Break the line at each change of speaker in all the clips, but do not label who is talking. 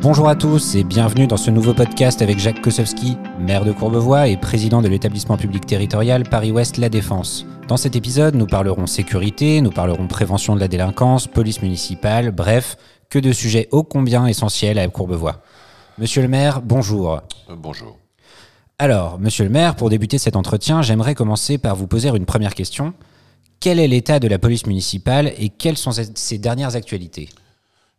Bonjour à tous et bienvenue dans ce nouveau podcast avec Jacques Kosowski, maire de Courbevoie et président de l'établissement public territorial Paris-Ouest La Défense. Dans cet épisode, nous parlerons sécurité, nous parlerons prévention de la délinquance, police municipale, bref, que de sujets ô combien essentiels à Courbevoie. Monsieur le maire, bonjour.
Euh, bonjour.
Alors, monsieur le maire, pour débuter cet entretien, j'aimerais commencer par vous poser une première question. Quel est l'état de la police municipale et quelles sont ses dernières actualités?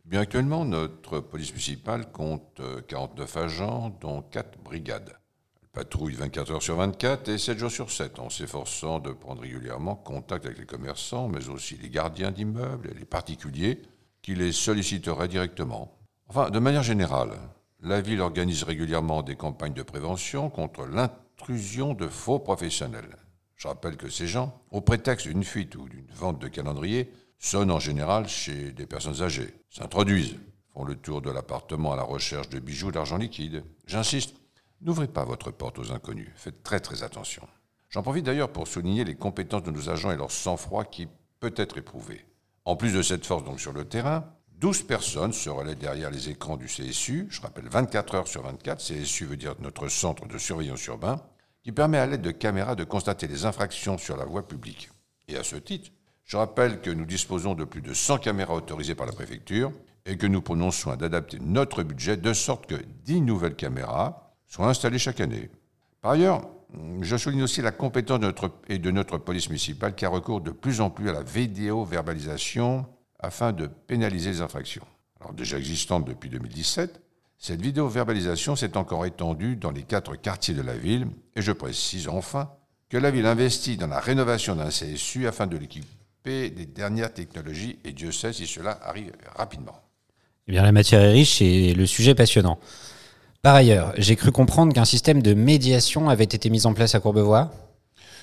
Bien actuellement, notre police municipale compte 49 euh, agents, dont 4 brigades. Elle patrouille 24 heures sur 24 et 7 jours sur 7, en s'efforçant de prendre régulièrement contact avec les commerçants, mais aussi les gardiens d'immeubles et les particuliers qui les solliciteraient directement. Enfin, de manière générale, la ville organise régulièrement des campagnes de prévention contre l'intrusion de faux professionnels. Je rappelle que ces gens, au prétexte d'une fuite ou d'une vente de calendrier, sonnent en général chez des personnes âgées, s'introduisent, font le tour de l'appartement à la recherche de bijoux d'argent liquide. J'insiste, n'ouvrez pas votre porte aux inconnus, faites très très attention. J'en profite d'ailleurs pour souligner les compétences de nos agents et leur sang-froid qui peut être éprouvé. En plus de cette force donc sur le terrain, 12 personnes se relaient derrière les écrans du CSU, je rappelle 24 heures sur 24, CSU veut dire notre centre de surveillance urbain, qui permet à l'aide de caméras de constater les infractions sur la voie publique. Et à ce titre, je rappelle que nous disposons de plus de 100 caméras autorisées par la préfecture et que nous prenons soin d'adapter notre budget de sorte que 10 nouvelles caméras soient installées chaque année. Par ailleurs, je souligne aussi la compétence de notre, et de notre police municipale qui a recours de plus en plus à la vidéo-verbalisation afin de pénaliser les infractions. Alors déjà existante depuis 2017, cette vidéo-verbalisation s'est encore étendue dans les quatre quartiers de la ville et je précise enfin que la ville investit dans la rénovation d'un CSU afin de l'équiper des dernières technologies, et Dieu sait si cela arrive rapidement.
Eh bien, la matière est riche et le sujet passionnant. Par ailleurs, j'ai cru comprendre qu'un système de médiation avait été mis en place à Courbevoie.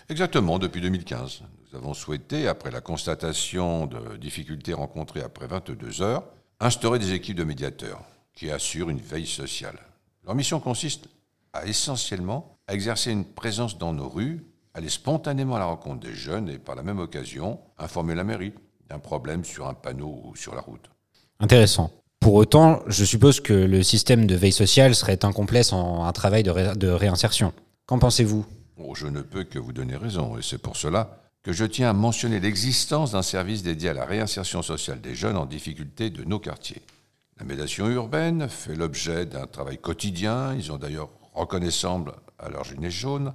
Exactement, depuis 2015. Nous avons souhaité, après la constatation de difficultés rencontrées après 22 heures, instaurer des équipes de médiateurs qui assurent une veille sociale. Leur mission consiste à essentiellement à exercer une présence dans nos rues aller spontanément à la rencontre des jeunes et par la même occasion informer la mairie d'un problème sur un panneau ou sur la route.
Intéressant. Pour autant, je suppose que le système de veille sociale serait incomplet sans un travail de, réinsertion. Qu'en pensez-vous?
Oh, Je ne peux que vous donner raison, et c'est pour cela que je tiens à mentionner l'existence d'un service dédié à la réinsertion sociale des jeunes en difficulté de nos quartiers. La médiation urbaine fait l'objet d'un travail quotidien, ils ont d'ailleurs reconnaissable à leur jeunesse jaune,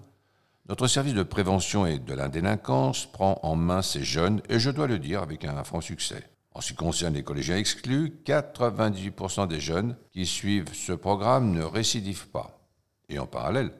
notre service de prévention et de la délinquance prend en main ces jeunes, et je dois le dire avec un franc succès. En ce qui concerne les collégiens exclus, 98% des jeunes qui suivent ce programme ne récidivent pas. Et en parallèle,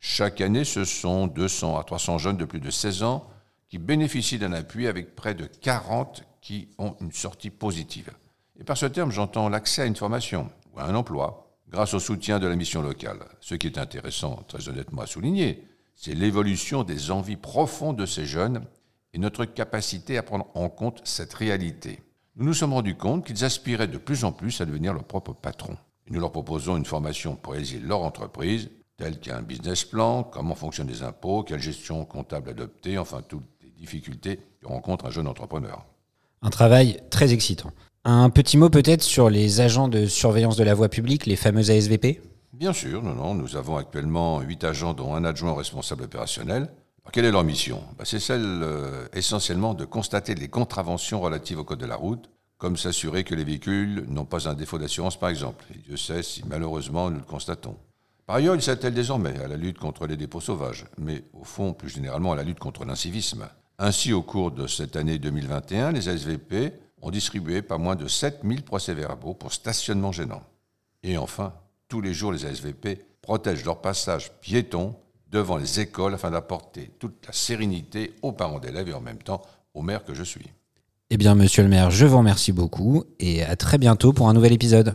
chaque année, ce sont 200 à 300 jeunes de plus de 16 ans qui bénéficient d'un appui avec près de 40 qui ont une sortie positive. Et par ce terme, j'entends l'accès à une formation ou à un emploi grâce au soutien de la mission locale. Ce qui est intéressant, très honnêtement à souligner, c'est l'évolution des envies profondes de ces jeunes et notre capacité à prendre en compte cette réalité. Nous nous sommes rendus compte qu'ils aspiraient de plus en plus à devenir leur propre patron. Nous leur proposons une formation pour réaliser leur entreprise, telle qu'un business plan, comment fonctionnent les impôts, quelle gestion comptable adopter, enfin toutes les difficultés que rencontre un jeune entrepreneur.
Un travail très excitant. Un petit mot peut-être sur les agents de surveillance de la voie publique, les fameux ASVP
Bien sûr, non, non. Nous avons actuellement huit agents, dont un adjoint responsable opérationnel. quelle est leur mission? Bah, C'est celle euh, essentiellement de constater les contraventions relatives au code de la route, comme s'assurer que les véhicules n'ont pas un défaut d'assurance, par exemple. Et Dieu sait si malheureusement nous le constatons. Par ailleurs, il s'attelle désormais à la lutte contre les dépôts sauvages, mais au fond, plus généralement, à la lutte contre l'incivisme. Ainsi, au cours de cette année 2021, les ASVP ont distribué pas moins de 7000 procès-verbaux pour stationnement gênant. Et enfin, tous les jours, les ASVP protègent leur passage piéton devant les écoles afin d'apporter toute la sérénité aux parents d'élèves et en même temps aux maires que je suis.
Eh bien, monsieur le maire, je vous remercie beaucoup et à très bientôt pour un nouvel épisode.